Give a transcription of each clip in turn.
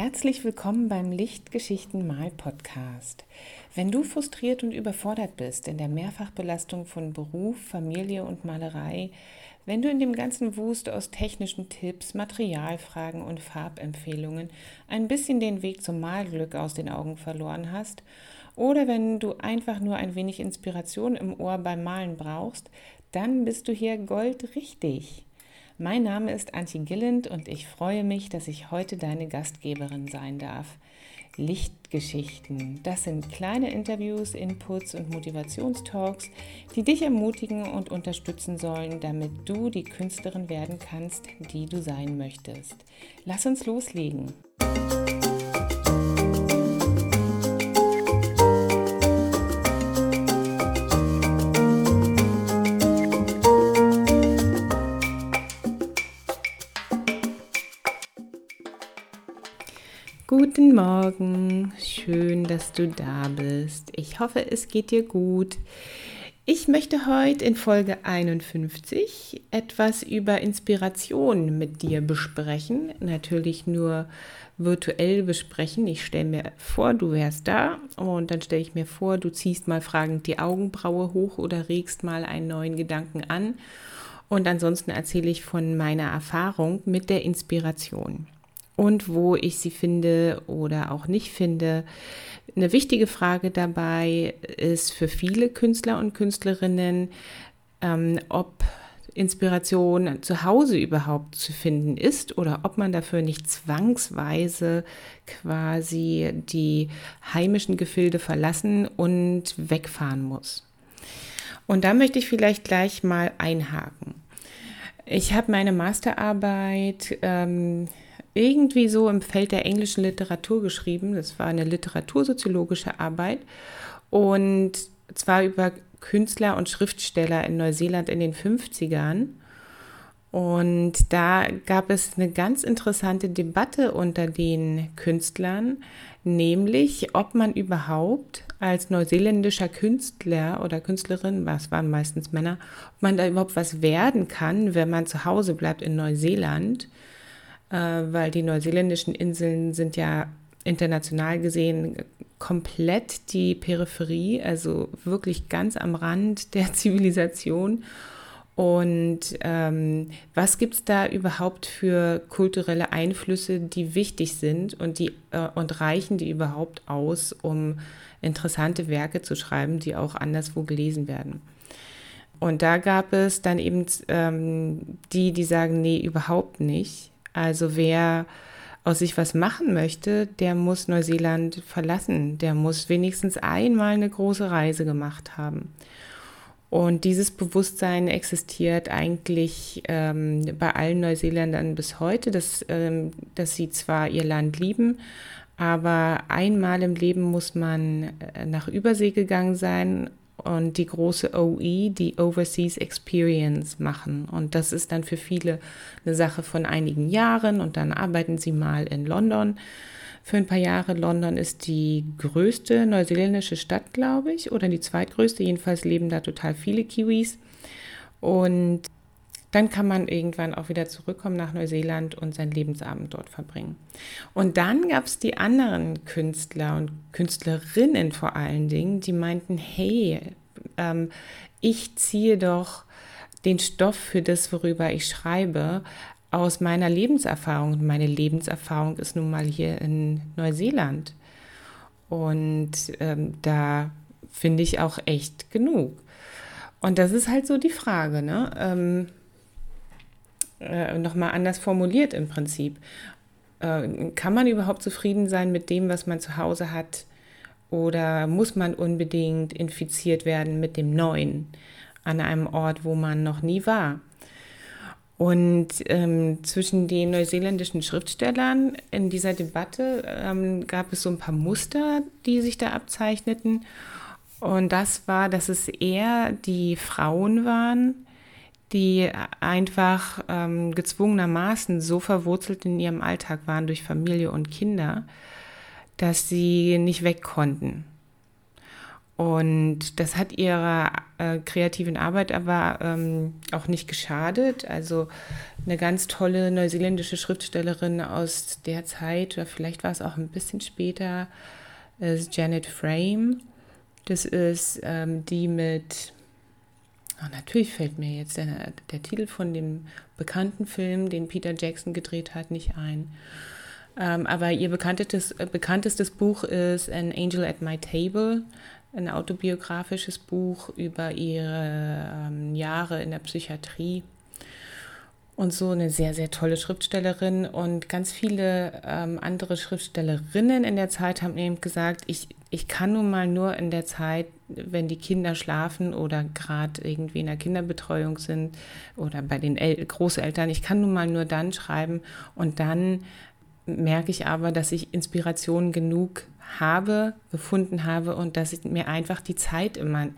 Herzlich willkommen beim Lichtgeschichten Mal Podcast. Wenn du frustriert und überfordert bist in der Mehrfachbelastung von Beruf, Familie und Malerei, wenn du in dem ganzen Wust aus technischen Tipps, Materialfragen und Farbempfehlungen ein bisschen den Weg zum Malglück aus den Augen verloren hast, oder wenn du einfach nur ein wenig Inspiration im Ohr beim Malen brauchst, dann bist du hier goldrichtig. Mein Name ist Antje Gilland und ich freue mich, dass ich heute deine Gastgeberin sein darf. Lichtgeschichten, das sind kleine Interviews, Inputs und Motivationstalks, die dich ermutigen und unterstützen sollen, damit du die Künstlerin werden kannst, die du sein möchtest. Lass uns loslegen. Guten Morgen, schön, dass du da bist. Ich hoffe, es geht dir gut. Ich möchte heute in Folge 51 etwas über Inspiration mit dir besprechen. Natürlich nur virtuell besprechen. Ich stelle mir vor, du wärst da und dann stelle ich mir vor, du ziehst mal fragend die Augenbraue hoch oder regst mal einen neuen Gedanken an. Und ansonsten erzähle ich von meiner Erfahrung mit der Inspiration und wo ich sie finde oder auch nicht finde. Eine wichtige Frage dabei ist für viele Künstler und Künstlerinnen, ähm, ob Inspiration zu Hause überhaupt zu finden ist oder ob man dafür nicht zwangsweise quasi die heimischen Gefilde verlassen und wegfahren muss. Und da möchte ich vielleicht gleich mal einhaken. Ich habe meine Masterarbeit ähm, irgendwie so im Feld der englischen Literatur geschrieben. Das war eine literatursoziologische Arbeit und zwar über Künstler und Schriftsteller in Neuseeland in den 50ern. Und da gab es eine ganz interessante Debatte unter den Künstlern, nämlich ob man überhaupt als neuseeländischer Künstler oder Künstlerin, was waren meistens Männer, ob man da überhaupt was werden kann, wenn man zu Hause bleibt in Neuseeland weil die neuseeländischen Inseln sind ja international gesehen komplett die Peripherie, also wirklich ganz am Rand der Zivilisation. Und ähm, was gibt es da überhaupt für kulturelle Einflüsse, die wichtig sind und, die, äh, und reichen die überhaupt aus, um interessante Werke zu schreiben, die auch anderswo gelesen werden? Und da gab es dann eben ähm, die, die sagen, nee, überhaupt nicht. Also wer aus sich was machen möchte, der muss Neuseeland verlassen. Der muss wenigstens einmal eine große Reise gemacht haben. Und dieses Bewusstsein existiert eigentlich ähm, bei allen Neuseeländern bis heute, dass, ähm, dass sie zwar ihr Land lieben, aber einmal im Leben muss man äh, nach Übersee gegangen sein und die große OE, die Overseas Experience machen. Und das ist dann für viele eine Sache von einigen Jahren und dann arbeiten sie mal in London für ein paar Jahre. London ist die größte neuseeländische Stadt, glaube ich, oder die zweitgrößte. Jedenfalls leben da total viele Kiwis. Und dann kann man irgendwann auch wieder zurückkommen nach Neuseeland und sein Lebensabend dort verbringen. Und dann gab es die anderen Künstler und Künstlerinnen vor allen Dingen, die meinten, hey, ähm, ich ziehe doch den Stoff für das, worüber ich schreibe, aus meiner Lebenserfahrung. Und meine Lebenserfahrung ist nun mal hier in Neuseeland. Und ähm, da finde ich auch echt genug. Und das ist halt so die Frage, ne? Ähm, äh, nochmal anders formuliert im Prinzip. Äh, kann man überhaupt zufrieden sein mit dem, was man zu Hause hat? Oder muss man unbedingt infiziert werden mit dem Neuen an einem Ort, wo man noch nie war? Und ähm, zwischen den neuseeländischen Schriftstellern in dieser Debatte ähm, gab es so ein paar Muster, die sich da abzeichneten. Und das war, dass es eher die Frauen waren, die einfach ähm, gezwungenermaßen so verwurzelt in ihrem Alltag waren durch Familie und Kinder, dass sie nicht weg konnten. Und das hat ihrer äh, kreativen Arbeit aber ähm, auch nicht geschadet. Also eine ganz tolle neuseeländische Schriftstellerin aus der Zeit, oder vielleicht war es auch ein bisschen später, ist Janet Frame. Das ist ähm, die mit, oh, natürlich fällt mir jetzt der, der, Titel von dem bekannten Film, den Peter Jackson gedreht hat, nicht ein. Ähm, aber ihr bekanntestes, äh, bekanntestes Buch ist An Angel at My Table ein autobiografisches Buch über ihre ähm, Jahre in der Psychiatrie. Und so eine sehr, sehr tolle Schriftstellerin. Und ganz viele ähm, andere Schriftstellerinnen in der Zeit haben eben gesagt, ich, ich kann nun mal nur in der Zeit, wenn die Kinder schlafen oder gerade irgendwie in der Kinderbetreuung sind oder bei den El Großeltern, ich kann nun mal nur dann schreiben. Und dann merke ich aber, dass ich Inspiration genug habe, gefunden habe und dass mir einfach die Zeit immer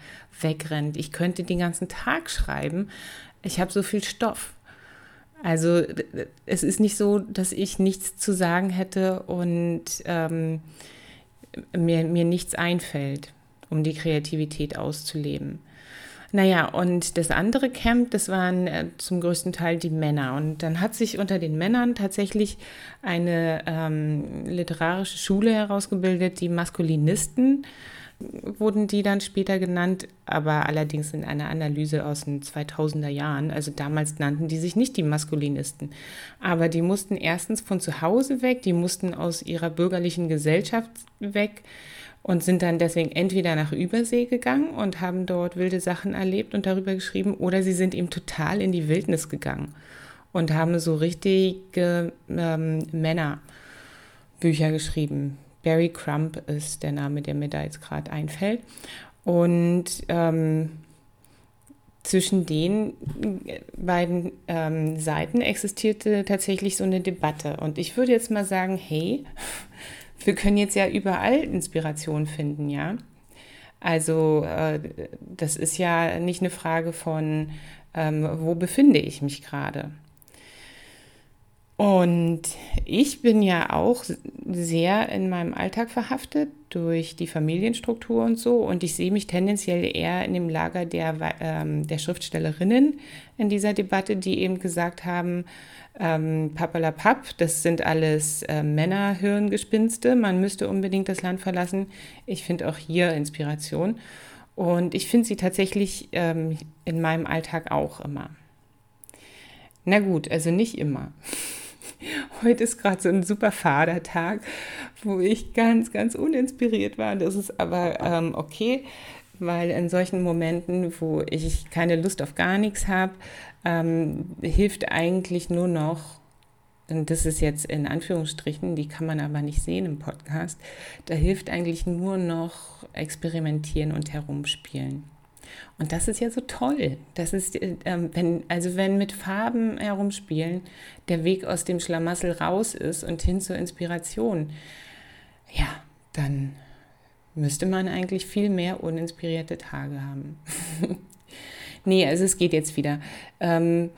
wegrennt. Ich könnte den ganzen Tag schreiben. Ich habe so viel Stoff. Also es ist nicht so, dass ich nichts zu sagen hätte und ähm, mir, mir nichts einfällt, um die Kreativität auszuleben. Naja, und das andere Camp, das waren äh, zum größten Teil die Männer. Und dann hat sich unter den Männern tatsächlich eine ähm, literarische Schule herausgebildet, die Maskulinisten wurden die dann später genannt, aber allerdings in einer Analyse aus den 2000er Jahren. Also damals nannten die sich nicht die Maskulinisten. Aber die mussten erstens von zu Hause weg, die mussten aus ihrer bürgerlichen Gesellschaft weg und sind dann deswegen entweder nach Übersee gegangen und haben dort wilde Sachen erlebt und darüber geschrieben, oder sie sind eben total in die Wildnis gegangen und haben so richtige ähm, Männerbücher geschrieben. Barry Crump ist der Name, der mir da jetzt gerade einfällt. Und ähm, zwischen den beiden ähm, Seiten existierte tatsächlich so eine Debatte. Und ich würde jetzt mal sagen, hey, wir können jetzt ja überall Inspiration finden, ja. Also äh, das ist ja nicht eine Frage von, ähm, wo befinde ich mich gerade. Und ich bin ja auch sehr in meinem Alltag verhaftet durch die Familienstruktur und so. Und ich sehe mich tendenziell eher in dem Lager der, ähm, der Schriftstellerinnen in dieser Debatte, die eben gesagt haben, ähm, Papalapap, das sind alles äh, Männerhirngespinste, man müsste unbedingt das Land verlassen. Ich finde auch hier Inspiration. Und ich finde sie tatsächlich ähm, in meinem Alltag auch immer. Na gut, also nicht immer. Heute ist gerade so ein super fader Tag, wo ich ganz, ganz uninspiriert war. Das ist aber ähm, okay, weil in solchen Momenten, wo ich keine Lust auf gar nichts habe, ähm, hilft eigentlich nur noch, und das ist jetzt in Anführungsstrichen, die kann man aber nicht sehen im Podcast, da hilft eigentlich nur noch experimentieren und herumspielen. Und das ist ja so toll. Das ist, ähm, wenn, also wenn mit Farben herumspielen der Weg aus dem Schlamassel raus ist und hin zur Inspiration, ja, dann müsste man eigentlich viel mehr uninspirierte Tage haben. nee, also es geht jetzt wieder. Ähm,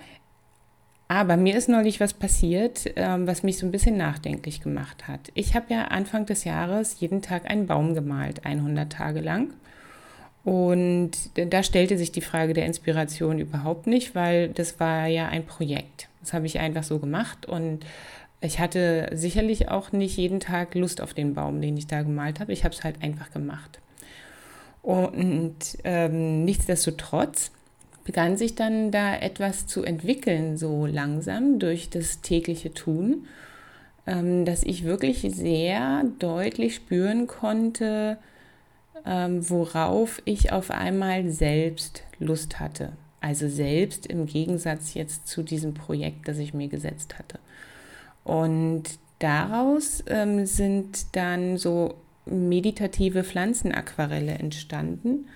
aber mir ist neulich was passiert, ähm, was mich so ein bisschen nachdenklich gemacht hat. Ich habe ja Anfang des Jahres jeden Tag einen Baum gemalt, 100 Tage lang. Und da stellte sich die Frage der Inspiration überhaupt nicht, weil das war ja ein Projekt. Das habe ich einfach so gemacht und ich hatte sicherlich auch nicht jeden Tag Lust auf den Baum, den ich da gemalt habe. Ich habe es halt einfach gemacht. Und ähm, nichtsdestotrotz begann sich dann da etwas zu entwickeln, so langsam durch das tägliche Tun, ähm, dass ich wirklich sehr deutlich spüren konnte, ähm, worauf ich auf einmal selbst Lust hatte. Also selbst im Gegensatz jetzt zu diesem Projekt, das ich mir gesetzt hatte. Und daraus ähm, sind dann so meditative Pflanzenaquarelle entstanden,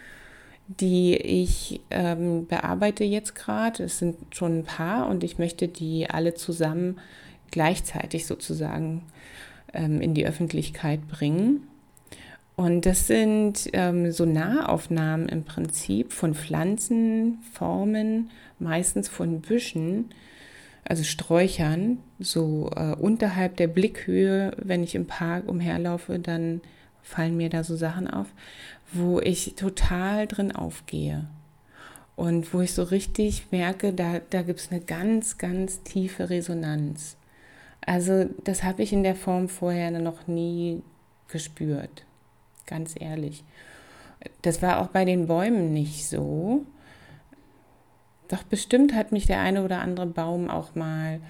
die ich ähm, bearbeite jetzt gerade. Es sind schon ein paar und ich möchte die alle zusammen gleichzeitig sozusagen ähm, in die Öffentlichkeit bringen. Und das sind ähm, so Nahaufnahmen im Prinzip von Pflanzen, Formen, meistens von Büschen, also Sträuchern, so äh, unterhalb der Blickhöhe, wenn ich im Park umherlaufe, dann fallen mir da so Sachen auf, wo ich total drin aufgehe. Und wo ich so richtig merke, da, da gibt es eine ganz, ganz tiefe Resonanz. Also das habe ich in der Form vorher noch nie gespürt, ganz ehrlich. Das war auch bei den Bäumen nicht so. Doch bestimmt hat mich der eine oder andere Baum auch mal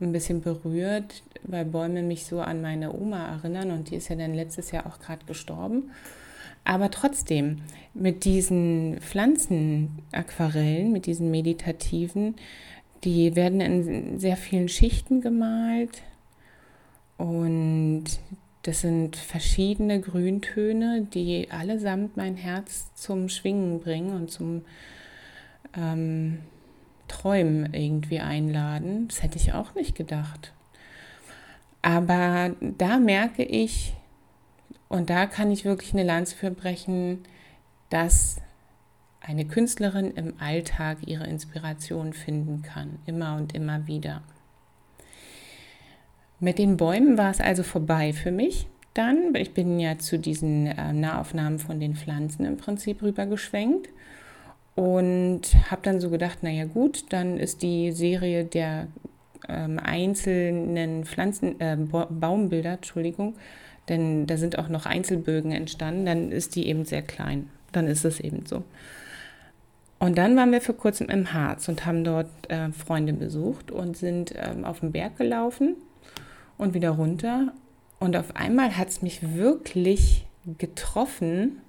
ein bisschen berührt, weil Bäume mich so an meine Oma erinnern und die ist ja dann letztes Jahr auch gerade gestorben. Aber trotzdem, mit diesen Pflanzenaquarellen, mit diesen meditativen, die werden in sehr vielen Schichten gemalt und das sind verschiedene Grüntöne, die allesamt mein Herz zum Schwingen bringen und zum ähm, Träumen irgendwie einladen. Das hätte ich auch nicht gedacht. Aber da merke ich, und da kann ich wirklich eine Lanze für brechen, dass eine Künstlerin im Alltag ihre Inspiration finden kann, immer und immer wieder. Mit den Bäumen war es also vorbei für mich dann. Ich bin ja zu diesen äh, Nahaufnahmen von den Pflanzen im Prinzip rübergeschwenkt und habe dann so gedacht, naja gut, dann ist die Serie der ähm, einzelnen Pflanzen, äh, Baumbilder, Entschuldigung, denn da sind auch noch Einzelbögen entstanden, dann ist die eben sehr klein. Dann ist es eben so. Und dann waren wir vor kurzem im Harz und haben dort äh, Freunde besucht und sind ähm, auf den Berg gelaufen und wieder runter. Und auf einmal hat es mich wirklich getroffen,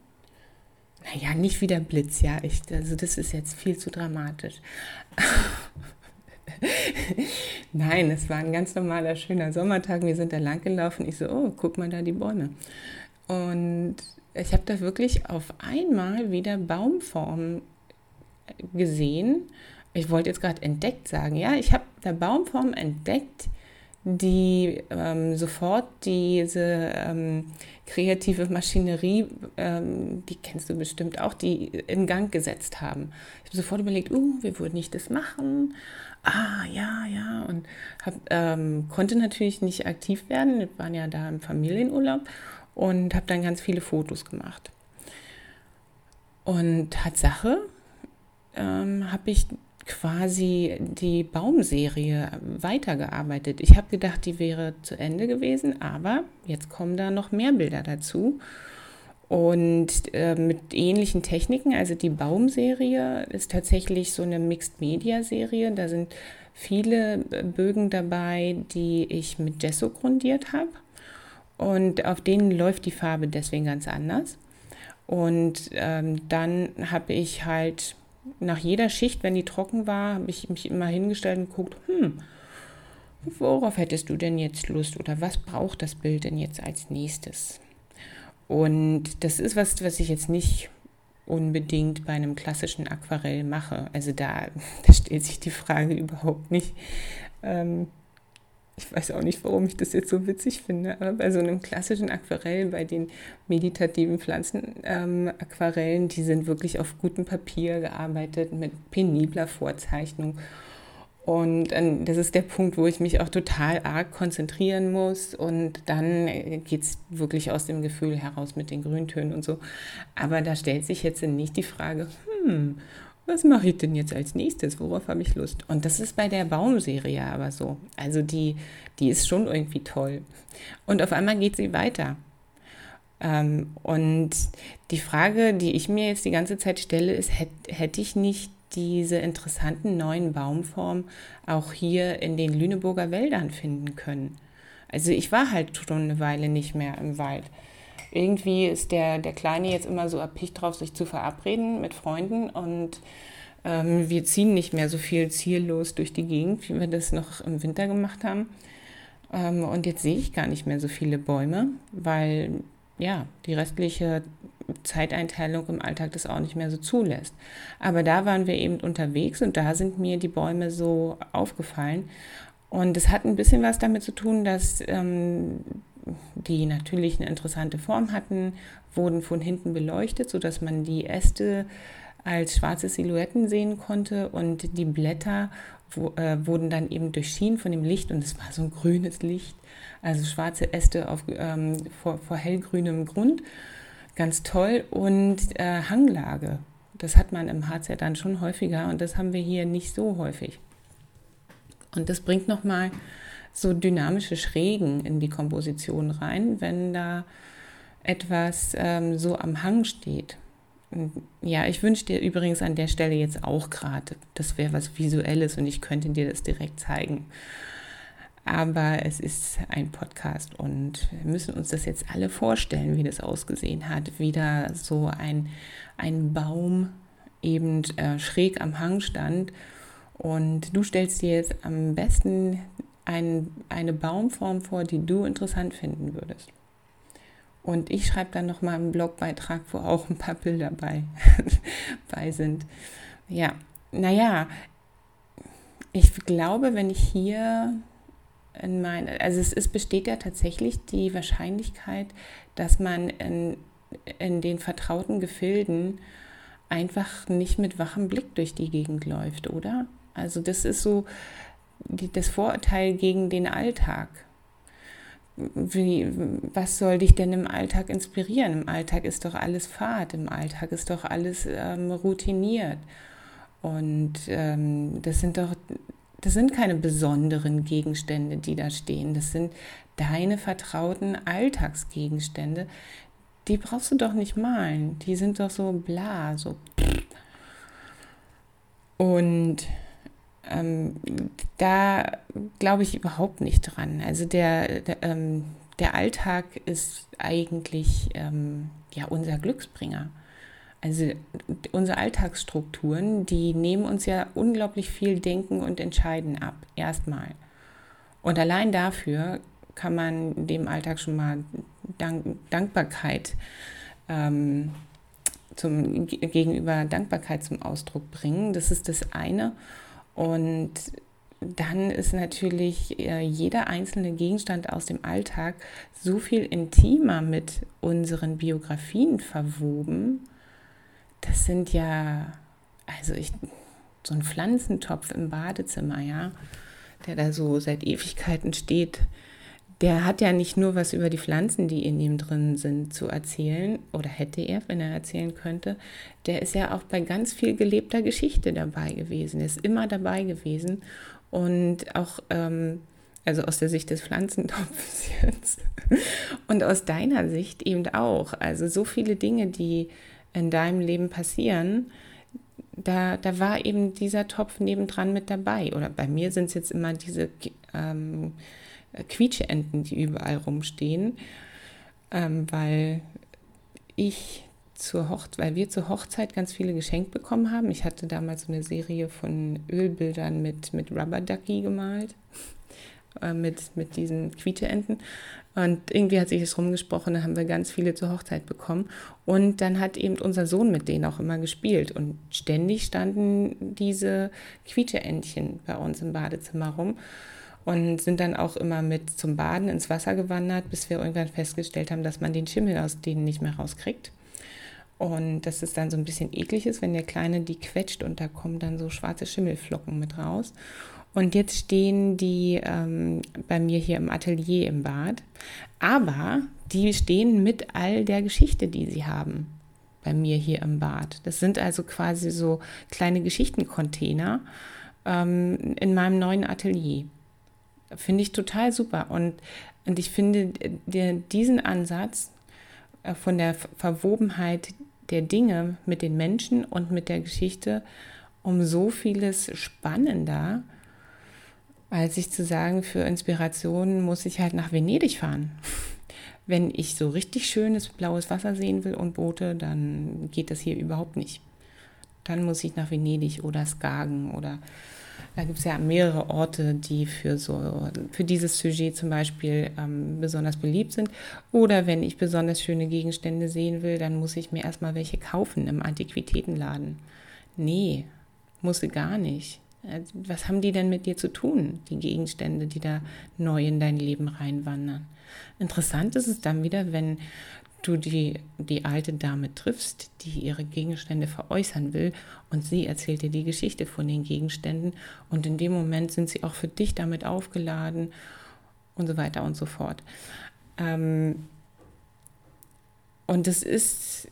naja, nicht wie der Blitz, ja. Ich, also das ist jetzt viel zu dramatisch. Nein, es war ein ganz normaler, schöner Sommertag. Wir sind da lang gelaufen. Ich so, oh, guck mal da die Bäume. Und ich habe da wirklich auf einmal wieder Baumformen gesehen. Ich wollte jetzt gerade entdeckt sagen. Ja, ich habe da Baumformen entdeckt, die ähm, sofort diese ähm, kreative Maschinerie, ähm, die kennst du bestimmt auch, die in Gang gesetzt haben. Ich habe sofort überlegt, uh, wie würden ich das machen? Ah, ja, ja. Und hab, ähm, konnte natürlich nicht aktiv werden. Wir waren ja da im Familienurlaub und habe dann ganz viele Fotos gemacht. Und Tatsache ähm, habe ich quasi die Baumserie weitergearbeitet. Ich habe gedacht, die wäre zu Ende gewesen, aber jetzt kommen da noch mehr Bilder dazu. Und äh, mit ähnlichen Techniken, also die Baumserie ist tatsächlich so eine Mixed-Media-Serie. Da sind viele Bögen dabei, die ich mit Gesso grundiert habe. Und auf denen läuft die Farbe deswegen ganz anders. Und ähm, dann habe ich halt nach jeder Schicht, wenn die trocken war, habe ich mich immer hingestellt und geguckt, hm, worauf hättest du denn jetzt Lust oder was braucht das Bild denn jetzt als nächstes? Und das ist was, was ich jetzt nicht unbedingt bei einem klassischen Aquarell mache. Also da, da stellt sich die Frage überhaupt nicht. Ähm, ich weiß auch nicht, warum ich das jetzt so witzig finde, aber bei so einem klassischen Aquarell, bei den meditativen Pflanzenaquarellen, ähm, die sind wirklich auf gutem Papier gearbeitet mit penibler Vorzeichnung. Und äh, das ist der Punkt, wo ich mich auch total arg konzentrieren muss. Und dann geht es wirklich aus dem Gefühl heraus mit den Grüntönen und so. Aber da stellt sich jetzt nicht die Frage, hm, was mache ich denn jetzt als nächstes? Worauf habe ich Lust? Und das ist bei der Baumserie aber so. Also die, die ist schon irgendwie toll. Und auf einmal geht sie weiter. Ähm, und die Frage, die ich mir jetzt die ganze Zeit stelle, ist, hätte hätt ich nicht diese interessanten neuen Baumformen auch hier in den Lüneburger Wäldern finden können? Also ich war halt schon eine Weile nicht mehr im Wald irgendwie ist der, der Kleine jetzt immer so erpicht drauf, sich zu verabreden mit Freunden und ähm, wir ziehen nicht mehr so viel ziellos durch die Gegend, wie wir das noch im Winter gemacht haben. Ähm, und jetzt sehe ich gar nicht mehr so viele Bäume, weil ja, die restliche Zeiteinteilung im Alltag das auch nicht mehr so zulässt. Aber da waren wir eben unterwegs und da sind mir die Bäume so aufgefallen. Und es hat ein bisschen was damit zu tun, dass ähm, die natürlich eine interessante Form hatten, wurden von hinten beleuchtet, sodass man die Äste als schwarze Silhouetten sehen konnte und die Blätter wo, äh, wurden dann eben durchschienen von dem Licht und es war so ein grünes Licht, also schwarze Äste auf, ähm, vor, vor hellgrünem Grund, ganz toll und äh, Hanglage. Das hat man im Harz ja dann schon häufiger und das haben wir hier nicht so häufig. Und das bringt nochmal so dynamische Schrägen in die Komposition rein, wenn da etwas ähm, so am Hang steht. Ja, ich wünsche dir übrigens an der Stelle jetzt auch gerade, das wäre was Visuelles und ich könnte dir das direkt zeigen. Aber es ist ein Podcast und wir müssen uns das jetzt alle vorstellen, wie das ausgesehen hat. Wieder so ein, ein Baum eben äh, schräg am Hang stand. Und du stellst dir jetzt am besten ein, eine Baumform vor, die du interessant finden würdest. Und ich schreibe dann nochmal einen Blogbeitrag, wo auch ein paar Bilder bei, bei sind. Ja, naja, ich glaube, wenn ich hier in meine, also es, es besteht ja tatsächlich die Wahrscheinlichkeit, dass man in, in den vertrauten Gefilden einfach nicht mit wachem Blick durch die Gegend läuft, oder? Also das ist so das Vorurteil gegen den Alltag wie, was soll dich denn im Alltag inspirieren? Im Alltag ist doch alles Fahrt, im Alltag ist doch alles ähm, routiniert. Und ähm, das sind doch, das sind keine besonderen Gegenstände, die da stehen. Das sind deine vertrauten Alltagsgegenstände. Die brauchst du doch nicht malen. Die sind doch so bla, so. Und ähm, da glaube ich überhaupt nicht dran. Also der, der, ähm, der Alltag ist eigentlich ähm, ja unser Glücksbringer. Also unsere Alltagsstrukturen, die nehmen uns ja unglaublich viel Denken und Entscheiden ab, erstmal. Und allein dafür kann man dem Alltag schon mal Dank, Dankbarkeit ähm, zum, gegenüber Dankbarkeit zum Ausdruck bringen. Das ist das eine. Und dann ist natürlich äh, jeder einzelne Gegenstand aus dem Alltag so viel intimer mit unseren Biografien verwoben. Das sind ja, also ich, so ein Pflanzentopf im Badezimmer, ja, der da so seit Ewigkeiten steht, der hat ja nicht nur was über die Pflanzen, die in ihm drin sind, zu erzählen, oder hätte er, wenn er erzählen könnte. Der ist ja auch bei ganz viel gelebter Geschichte dabei gewesen, ist immer dabei gewesen. Und auch, ähm, also aus der Sicht des Pflanzentopfs jetzt. Und aus deiner Sicht eben auch. Also so viele Dinge, die in deinem Leben passieren, da, da war eben dieser Topf nebendran mit dabei. Oder bei mir sind es jetzt immer diese ähm, Quietscheenten, die überall rumstehen, ähm, weil ich zur Hochzeit, weil wir zur Hochzeit ganz viele geschenkt bekommen haben. Ich hatte damals so eine Serie von Ölbildern mit, mit Rubber Ducky gemalt, äh, mit, mit diesen Quietscheenten. Und irgendwie hat sich das rumgesprochen, da haben wir ganz viele zur Hochzeit bekommen. Und dann hat eben unser Sohn mit denen auch immer gespielt. Und ständig standen diese Quietscheentchen bei uns im Badezimmer rum und sind dann auch immer mit zum Baden ins Wasser gewandert, bis wir irgendwann festgestellt haben, dass man den Schimmel aus denen nicht mehr rauskriegt. Und dass es dann so ein bisschen eklig ist, wenn der Kleine die quetscht und da kommen dann so schwarze Schimmelflocken mit raus. Und jetzt stehen die ähm, bei mir hier im Atelier im Bad. Aber die stehen mit all der Geschichte, die sie haben, bei mir hier im Bad. Das sind also quasi so kleine Geschichtencontainer ähm, in meinem neuen Atelier. Finde ich total super. Und, und ich finde der, diesen Ansatz äh, von der Verwobenheit der Dinge mit den Menschen und mit der Geschichte um so vieles spannender, als ich zu sagen, für Inspiration muss ich halt nach Venedig fahren. Wenn ich so richtig schönes blaues Wasser sehen will und Boote, dann geht das hier überhaupt nicht. Dann muss ich nach Venedig oder Skagen oder da gibt es ja mehrere Orte, die für, so, für dieses Sujet zum Beispiel ähm, besonders beliebt sind. Oder wenn ich besonders schöne Gegenstände sehen will, dann muss ich mir erstmal welche kaufen im Antiquitätenladen. Nee, musste gar nicht. Äh, was haben die denn mit dir zu tun, die Gegenstände, die da neu in dein Leben reinwandern? Interessant ist es dann wieder, wenn du die, die alte Dame triffst, die ihre Gegenstände veräußern will und sie erzählt dir die Geschichte von den Gegenständen und in dem Moment sind sie auch für dich damit aufgeladen und so weiter und so fort. Ähm, und es ist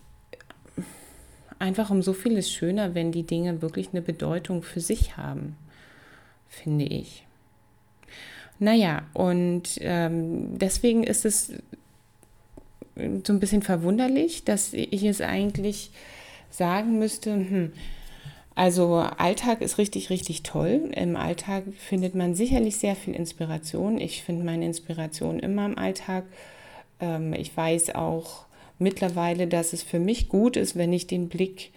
einfach um so vieles schöner, wenn die Dinge wirklich eine Bedeutung für sich haben, finde ich. Naja, und ähm, deswegen ist es so ein bisschen verwunderlich, dass ich es eigentlich sagen müsste, hm, also Alltag ist richtig, richtig toll. Im Alltag findet man sicherlich sehr viel Inspiration. Ich finde meine Inspiration immer im Alltag. Ähm, ich weiß auch mittlerweile, dass es für mich gut ist, wenn ich den Blick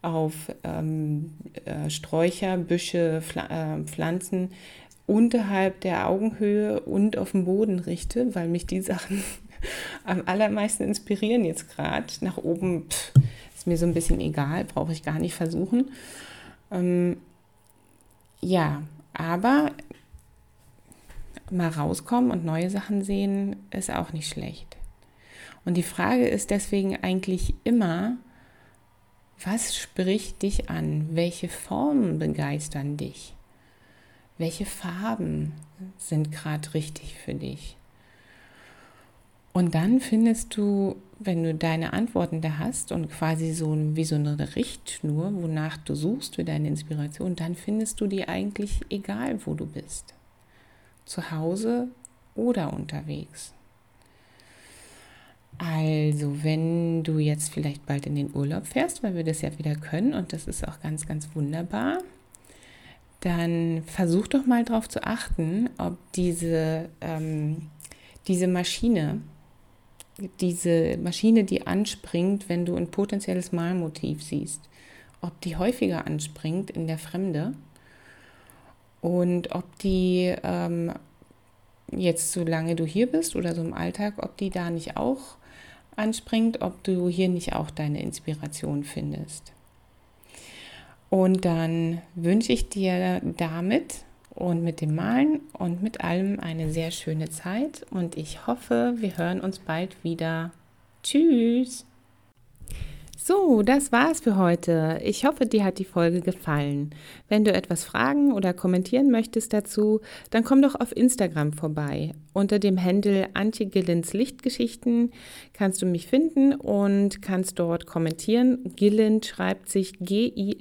auf ähm, äh, Sträucher, Büsche, äh, Pflanzen unterhalb der Augenhöhe und auf dem Boden richte, weil mich die Sachen am allermeisten inspirieren jetzt gerade. Nach oben pff, ist mir so ein bisschen egal, brauche ich gar nicht versuchen. Ähm, ja, aber mal rauskommen und neue Sachen sehen ist auch nicht schlecht. Und die Frage ist deswegen eigentlich immer, was spricht dich an? Welche Formen begeistern dich? Welche Farben sind gerade richtig für dich? Und dann findest du, wenn du deine Antworten da hast und quasi so wie so eine Richtschnur, wonach du suchst für deine Inspiration, dann findest du die eigentlich egal, wo du bist. Zu Hause oder unterwegs. Also, wenn du jetzt vielleicht bald in den Urlaub fährst, weil wir das ja wieder können und das ist auch ganz, ganz wunderbar, dann versuch doch mal darauf zu achten, ob diese, ähm, diese Maschine, diese Maschine, die anspringt, wenn du ein potenzielles Malmotiv siehst, ob die häufiger anspringt in der Fremde und ob die ähm, jetzt, solange du hier bist oder so im Alltag, ob die da nicht auch anspringt, ob du hier nicht auch deine Inspiration findest. Und dann wünsche ich dir damit und mit dem Malen und mit allem eine sehr schöne Zeit und ich hoffe, wir hören uns bald wieder. Tschüss! So, das war's für heute. Ich hoffe, dir hat die Folge gefallen. Wenn du etwas fragen oder kommentieren möchtest dazu, dann komm doch auf Instagram vorbei. Unter dem Handle Antje Gillens Lichtgeschichten kannst du mich finden und kannst dort kommentieren. Gillen schreibt sich G-I-L-L-A-N-D.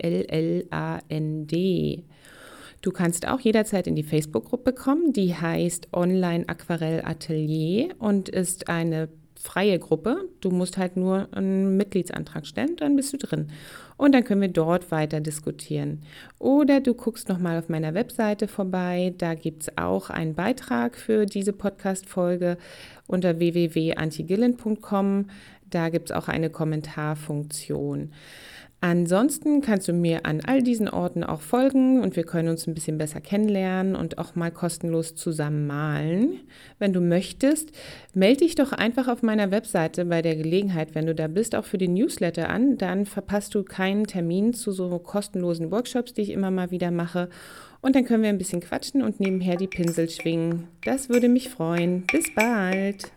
Du kannst auch jederzeit in die Facebook-Gruppe kommen, die heißt Online Aquarell Atelier und ist eine freie Gruppe. Du musst halt nur einen Mitgliedsantrag stellen, dann bist du drin. Und dann können wir dort weiter diskutieren. Oder du guckst nochmal auf meiner Webseite vorbei. Da gibt es auch einen Beitrag für diese Podcast-Folge unter www.antigillen.com. Da gibt es auch eine Kommentarfunktion. Ansonsten kannst du mir an all diesen Orten auch folgen und wir können uns ein bisschen besser kennenlernen und auch mal kostenlos zusammen malen. Wenn du möchtest, melde dich doch einfach auf meiner Webseite bei der Gelegenheit, wenn du da bist, auch für den Newsletter an. Dann verpasst du keinen Termin zu so kostenlosen Workshops, die ich immer mal wieder mache. Und dann können wir ein bisschen quatschen und nebenher die Pinsel schwingen. Das würde mich freuen. Bis bald!